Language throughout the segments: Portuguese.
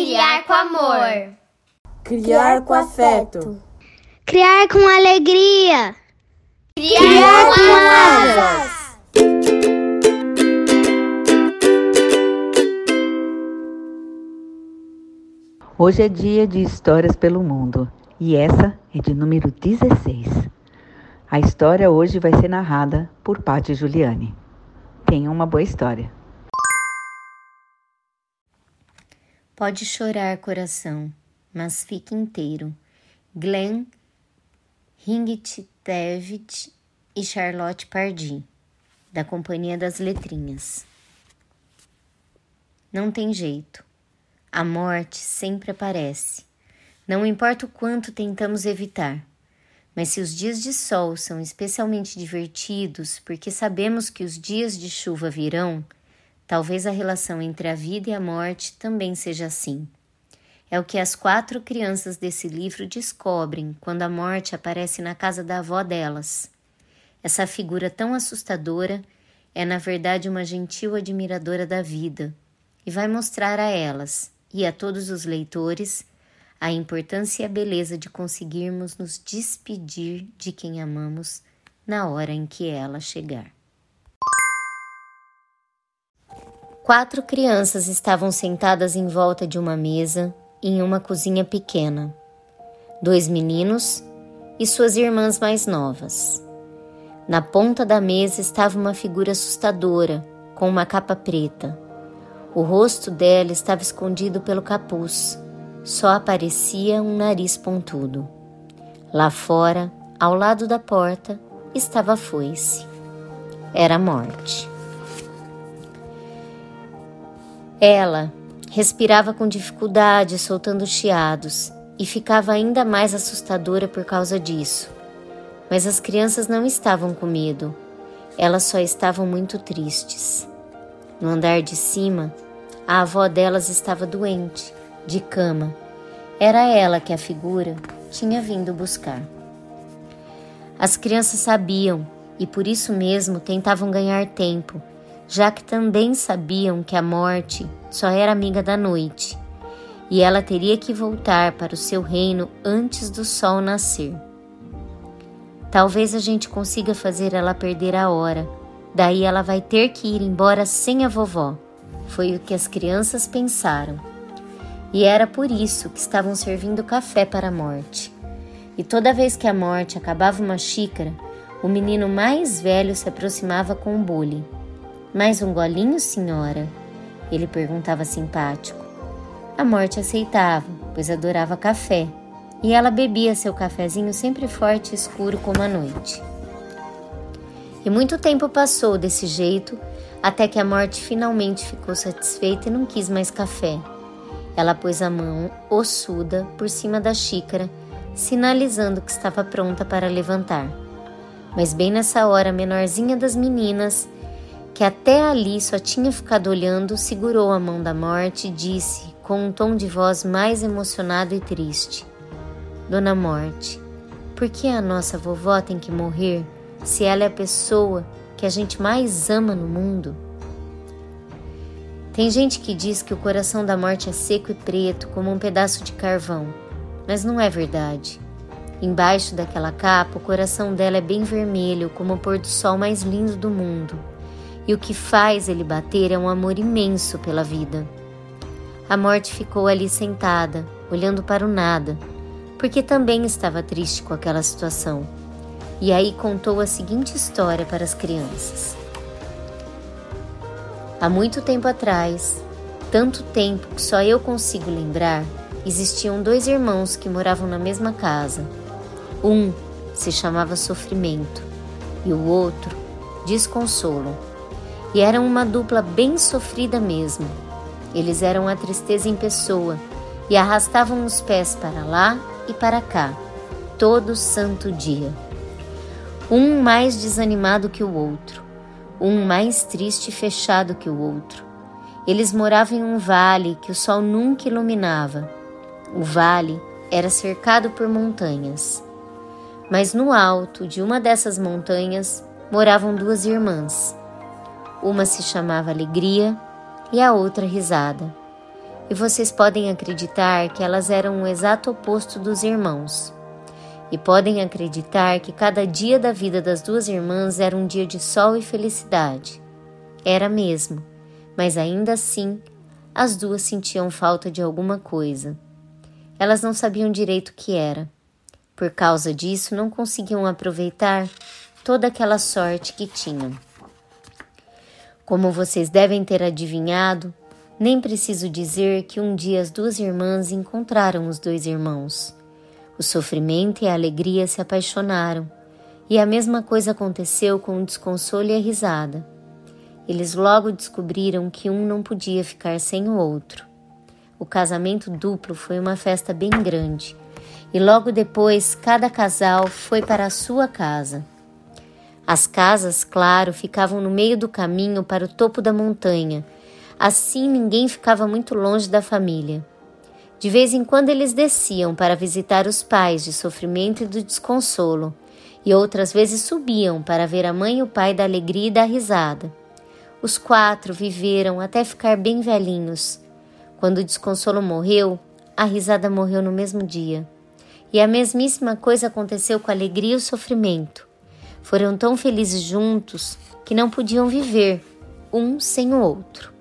criar com amor. Criar com afeto. Criar com alegria. Criar, criar com asas. Hoje é dia de histórias pelo mundo e essa é de número 16. A história hoje vai ser narrada por Paty Juliane. Tenha uma boa história. Pode chorar, coração, mas fique inteiro. Glenn Ringit e Charlotte Pardee, da Companhia das Letrinhas. Não tem jeito. A morte sempre aparece. Não importa o quanto tentamos evitar. Mas se os dias de sol são especialmente divertidos porque sabemos que os dias de chuva virão, Talvez a relação entre a vida e a morte também seja assim. É o que as quatro crianças desse livro descobrem quando a morte aparece na casa da avó delas. Essa figura tão assustadora é, na verdade, uma gentil admiradora da vida e vai mostrar a elas e a todos os leitores a importância e a beleza de conseguirmos nos despedir de quem amamos na hora em que ela chegar. Quatro crianças estavam sentadas em volta de uma mesa em uma cozinha pequena. Dois meninos e suas irmãs mais novas. Na ponta da mesa estava uma figura assustadora, com uma capa preta. O rosto dela estava escondido pelo capuz, só aparecia um nariz pontudo. Lá fora, ao lado da porta, estava a foice. Era a morte. Ela respirava com dificuldade, soltando chiados, e ficava ainda mais assustadora por causa disso. Mas as crianças não estavam com medo, elas só estavam muito tristes. No andar de cima, a avó delas estava doente, de cama. Era ela que a figura tinha vindo buscar. As crianças sabiam e por isso mesmo tentavam ganhar tempo já que também sabiam que a morte só era amiga da noite e ela teria que voltar para o seu reino antes do sol nascer. Talvez a gente consiga fazer ela perder a hora, daí ela vai ter que ir embora sem a vovó. Foi o que as crianças pensaram. E era por isso que estavam servindo café para a morte. E toda vez que a morte acabava uma xícara, o menino mais velho se aproximava com o bule. Mais um golinho, senhora? Ele perguntava simpático. A morte aceitava, pois adorava café, e ela bebia seu cafezinho sempre forte e escuro como a noite. E muito tempo passou desse jeito, até que a morte finalmente ficou satisfeita e não quis mais café. Ela pôs a mão ossuda por cima da xícara, sinalizando que estava pronta para levantar. Mas bem nessa hora, a menorzinha das meninas que até ali só tinha ficado olhando, segurou a mão da morte e disse, com um tom de voz mais emocionado e triste: Dona Morte, por que a nossa vovó tem que morrer se ela é a pessoa que a gente mais ama no mundo? Tem gente que diz que o coração da morte é seco e preto como um pedaço de carvão, mas não é verdade. Embaixo daquela capa, o coração dela é bem vermelho, como o pôr do sol mais lindo do mundo e o que faz ele bater é um amor imenso pela vida. A morte ficou ali sentada, olhando para o nada, porque também estava triste com aquela situação. E aí contou a seguinte história para as crianças. Há muito tempo atrás, tanto tempo que só eu consigo lembrar, existiam dois irmãos que moravam na mesma casa. Um se chamava Sofrimento e o outro Desconsolo e eram uma dupla bem sofrida mesmo. Eles eram a tristeza em pessoa e arrastavam os pés para lá e para cá, todo santo dia. Um mais desanimado que o outro, um mais triste e fechado que o outro. Eles moravam em um vale que o sol nunca iluminava. O vale era cercado por montanhas. Mas no alto de uma dessas montanhas moravam duas irmãs uma se chamava Alegria e a outra Risada. e vocês podem acreditar que elas eram o exato oposto dos irmãos. E podem acreditar que cada dia da vida das duas irmãs era um dia de sol e felicidade. Era mesmo, mas ainda assim as duas sentiam falta de alguma coisa. Elas não sabiam direito o que era. Por causa disso, não conseguiam aproveitar toda aquela sorte que tinham. Como vocês devem ter adivinhado, nem preciso dizer que um dia as duas irmãs encontraram os dois irmãos. O sofrimento e a alegria se apaixonaram, e a mesma coisa aconteceu com o desconsolo e a risada. Eles logo descobriram que um não podia ficar sem o outro. O casamento duplo foi uma festa bem grande, e logo depois cada casal foi para a sua casa. As casas, claro, ficavam no meio do caminho para o topo da montanha, assim ninguém ficava muito longe da família. De vez em quando eles desciam para visitar os pais de sofrimento e do desconsolo, e outras vezes subiam para ver a mãe e o pai da alegria e da risada. Os quatro viveram até ficar bem velhinhos. Quando o desconsolo morreu, a risada morreu no mesmo dia. E a mesmíssima coisa aconteceu com a alegria e o sofrimento. Foram tão felizes juntos que não podiam viver um sem o outro.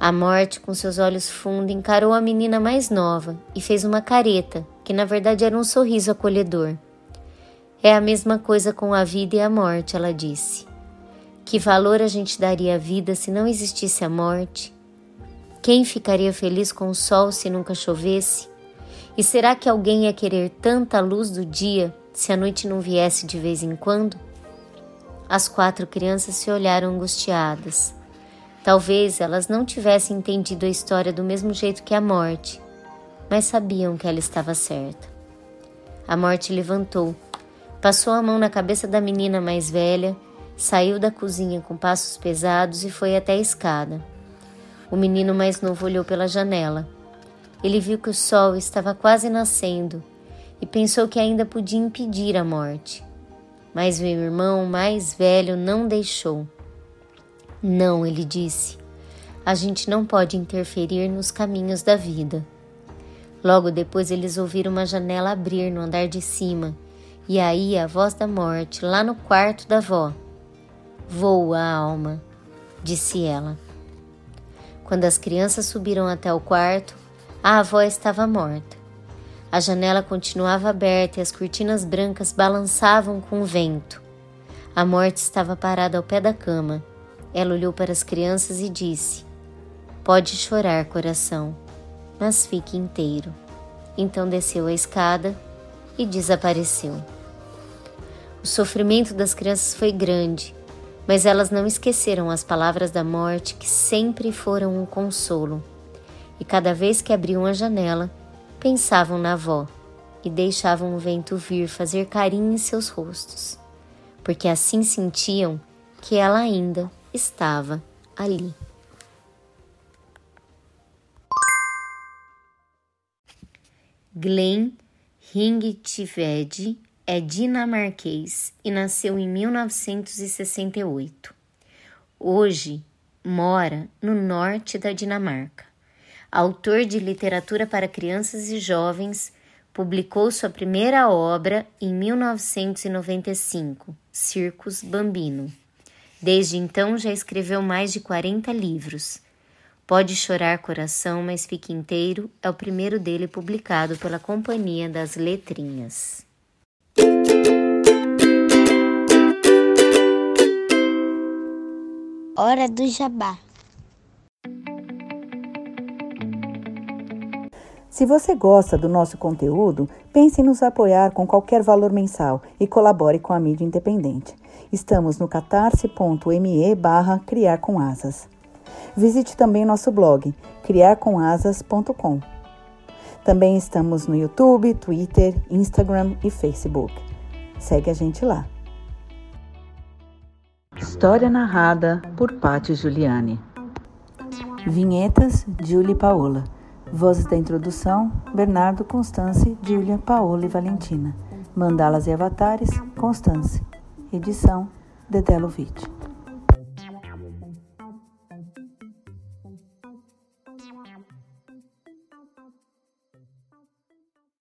A morte, com seus olhos fundos, encarou a menina mais nova e fez uma careta, que na verdade era um sorriso acolhedor. É a mesma coisa com a vida e a morte, ela disse. Que valor a gente daria à vida se não existisse a morte? Quem ficaria feliz com o sol se nunca chovesse? E será que alguém ia querer tanta luz do dia se a noite não viesse de vez em quando? As quatro crianças se olharam angustiadas. Talvez elas não tivessem entendido a história do mesmo jeito que a morte, mas sabiam que ela estava certa. A morte levantou, passou a mão na cabeça da menina mais velha, saiu da cozinha com passos pesados e foi até a escada. O menino mais novo olhou pela janela. Ele viu que o sol estava quase nascendo e pensou que ainda podia impedir a morte. Mas meu irmão mais velho não deixou. Não, ele disse. A gente não pode interferir nos caminhos da vida. Logo depois eles ouviram uma janela abrir no andar de cima, e aí a voz da morte lá no quarto da avó. Voa, alma, disse ela. Quando as crianças subiram até o quarto, a avó estava morta. A janela continuava aberta e as cortinas brancas balançavam com o vento. A morte estava parada ao pé da cama ela olhou para as crianças e disse: Pode chorar, coração, mas fique inteiro. Então desceu a escada e desapareceu. O sofrimento das crianças foi grande, mas elas não esqueceram as palavras da morte que sempre foram um consolo. E cada vez que abriam a janela, pensavam na avó e deixavam o vento vir fazer carinho em seus rostos, porque assim sentiam que ela ainda estava ali. Glenn Ringtved é dinamarquês e nasceu em 1968. Hoje mora no norte da Dinamarca. Autor de literatura para crianças e jovens, publicou sua primeira obra em 1995, Circus Bambino. Desde então já escreveu mais de 40 livros. Pode Chorar Coração, mas Fique Inteiro é o primeiro dele publicado pela Companhia das Letrinhas. Hora do Jabá. Se você gosta do nosso conteúdo, pense em nos apoiar com qualquer valor mensal e colabore com a mídia independente. Estamos no catarse.me barra criar com asas. Visite também nosso blog, criarcomasas.com. Também estamos no YouTube, Twitter, Instagram e Facebook. Segue a gente lá. História narrada por Patti Giuliani. Vinhetas, Julie Paola. Vozes da introdução, Bernardo Constance, Júlia, Paola e Valentina. Mandalas e avatares, Constance. Edição Dedelovitch.